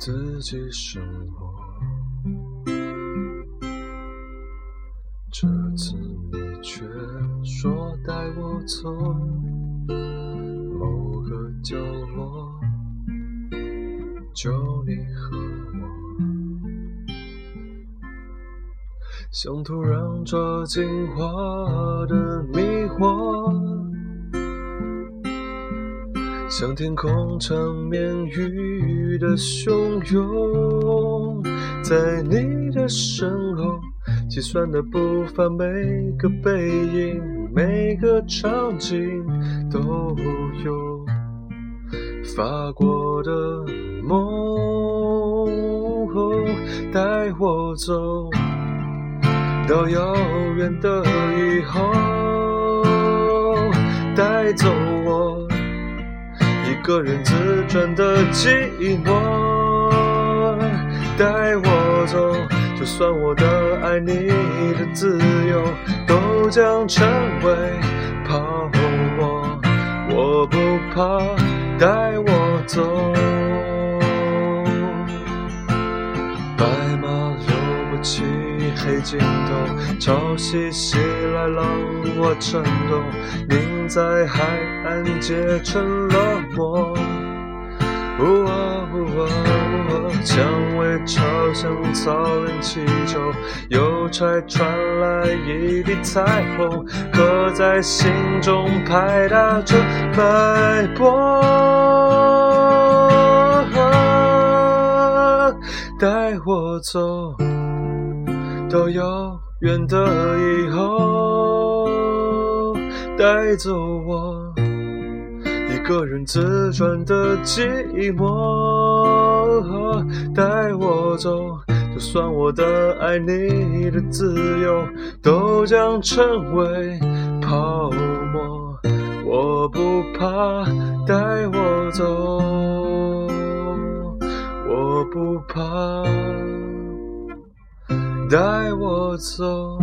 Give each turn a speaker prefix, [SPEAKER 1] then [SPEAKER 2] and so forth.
[SPEAKER 1] 自己生活。次你却说带我走某个角落，就你和我。像突然抓紧花的迷惑，像天空缠绵雨的汹涌，在你的身后，计算的步伐，每个背影，每个场景都有发过的梦，带我走。到遥远的以后，带走我一个人自转的寂寞，带我走，就算我的爱你的自由都将成为泡沫，我不怕，带我走。白马流不起。黑尽头，潮汐袭来，浪花颤抖，凝在海岸结成了沫。蔷薇朝向草原祈求，邮差传来一地彩虹，刻在心中拍打着脉搏。带我走。到遥远的以后，带走我一个人自转的寂寞，带我走，就算我的爱你的自由都将成为泡沫，我不怕，带我走，我不怕。带我走。